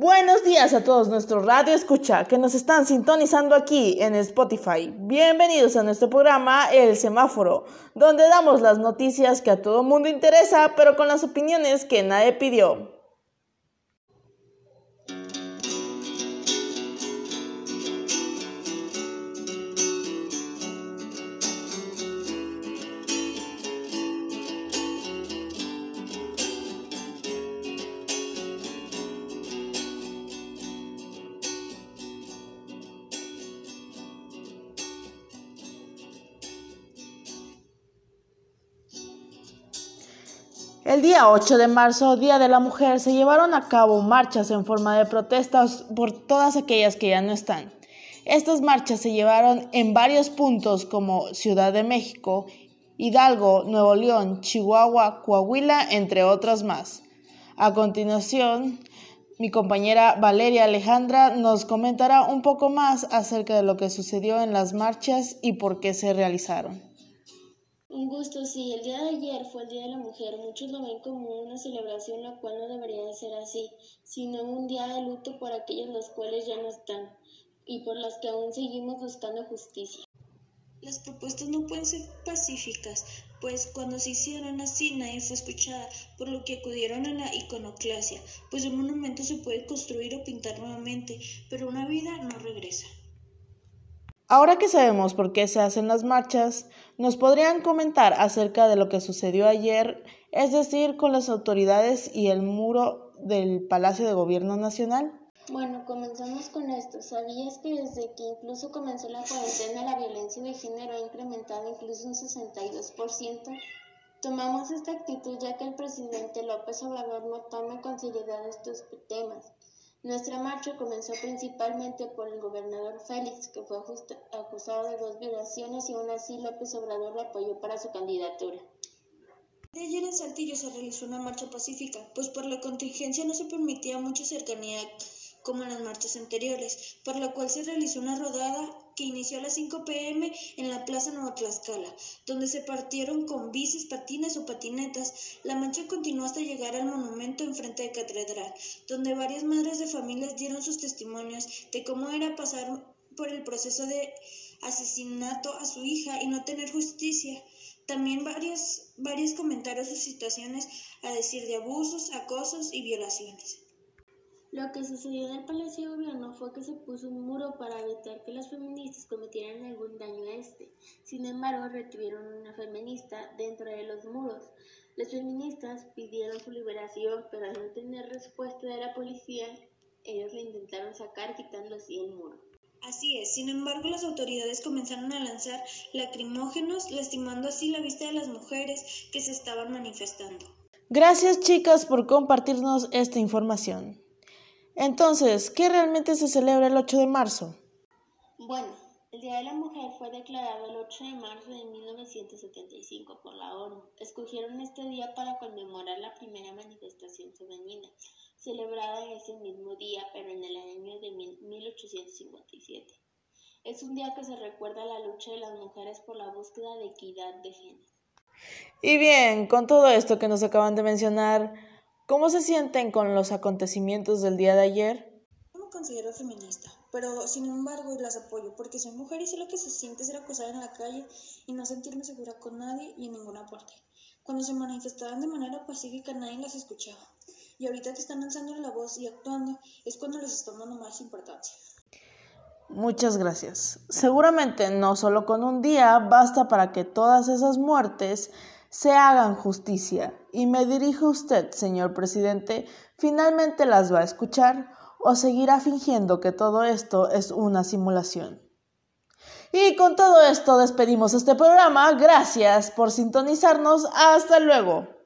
Buenos días a todos nuestros radio escucha que nos están sintonizando aquí en Spotify. Bienvenidos a nuestro programa El Semáforo, donde damos las noticias que a todo mundo interesa, pero con las opiniones que nadie pidió. El día 8 de marzo, Día de la Mujer, se llevaron a cabo marchas en forma de protestas por todas aquellas que ya no están. Estas marchas se llevaron en varios puntos como Ciudad de México, Hidalgo, Nuevo León, Chihuahua, Coahuila, entre otras más. A continuación, mi compañera Valeria Alejandra nos comentará un poco más acerca de lo que sucedió en las marchas y por qué se realizaron. Un gusto, sí. El día de ayer fue el Día de la Mujer. Muchos lo ven como una celebración, la cual no debería de ser así, sino un día de luto por aquellos los cuales ya no están y por las que aún seguimos buscando justicia. Las propuestas no pueden ser pacíficas, pues cuando se hicieron así nadie fue escuchada, por lo que acudieron a la iconoclasia, pues un monumento se puede construir o pintar nuevamente, pero una vida no regresa. Ahora que sabemos por qué se hacen las marchas, ¿nos podrían comentar acerca de lo que sucedió ayer, es decir, con las autoridades y el muro del Palacio de Gobierno Nacional? Bueno, comenzamos con esto. ¿Sabías que desde que incluso comenzó la cuarentena la violencia de género ha incrementado incluso un 62%? Tomamos esta actitud ya que el presidente López Obrador no toma con seriedad estos temas. Nuestra marcha comenzó principalmente por el gobernador Félix, que fue acusado de dos violaciones y aún así López Obrador lo apoyó para su candidatura. De ayer en Saltillo se realizó una marcha pacífica, pues por la contingencia no se permitía mucha cercanía como en las marchas anteriores, por la cual se realizó una rodada que inició a las 5 pm en la Plaza Nueva Tlaxcala, donde se partieron con bicis, patines o patinetas. La marcha continuó hasta llegar al monumento enfrente de Catedral, donde varias madres de familias dieron sus testimonios de cómo era pasar por el proceso de asesinato a su hija y no tener justicia. También varios, varios comentarios sus situaciones a decir de abusos, acosos y violaciones. Lo que sucedió en el Palacio de Gobierno fue que se puso un muro para evitar que las feministas cometieran algún daño a este. Sin embargo, retuvieron una feminista dentro de los muros. Las feministas pidieron su liberación, pero al no tener respuesta de la policía, ellos la intentaron sacar quitando así el muro. Así es, sin embargo las autoridades comenzaron a lanzar lacrimógenos, lastimando así la vista de las mujeres que se estaban manifestando. Gracias chicas por compartirnos esta información. Entonces, ¿qué realmente se celebra el 8 de marzo? Bueno, el Día de la Mujer fue declarado el 8 de marzo de 1975 por la ONU. Escogieron este día para conmemorar la primera manifestación femenina, celebrada en ese mismo día, pero en el año de 1857. Es un día que se recuerda la lucha de las mujeres por la búsqueda de equidad de género. Y bien, con todo esto que nos acaban de mencionar, ¿Cómo se sienten con los acontecimientos del día de ayer? No me considero feminista, pero sin embargo las apoyo porque soy mujer y sé lo que se siente ser acosada en la calle y no sentirme segura con nadie y en ninguna parte. Cuando se manifestaban de manera pacífica nadie las escuchaba. Y ahorita que están alzando la voz y actuando es cuando les están dando más importancia. Muchas gracias. Seguramente no solo con un día basta para que todas esas muertes se hagan justicia. Y me dirijo a usted, señor presidente, ¿finalmente las va a escuchar o seguirá fingiendo que todo esto es una simulación? Y con todo esto despedimos este programa. Gracias por sintonizarnos. Hasta luego.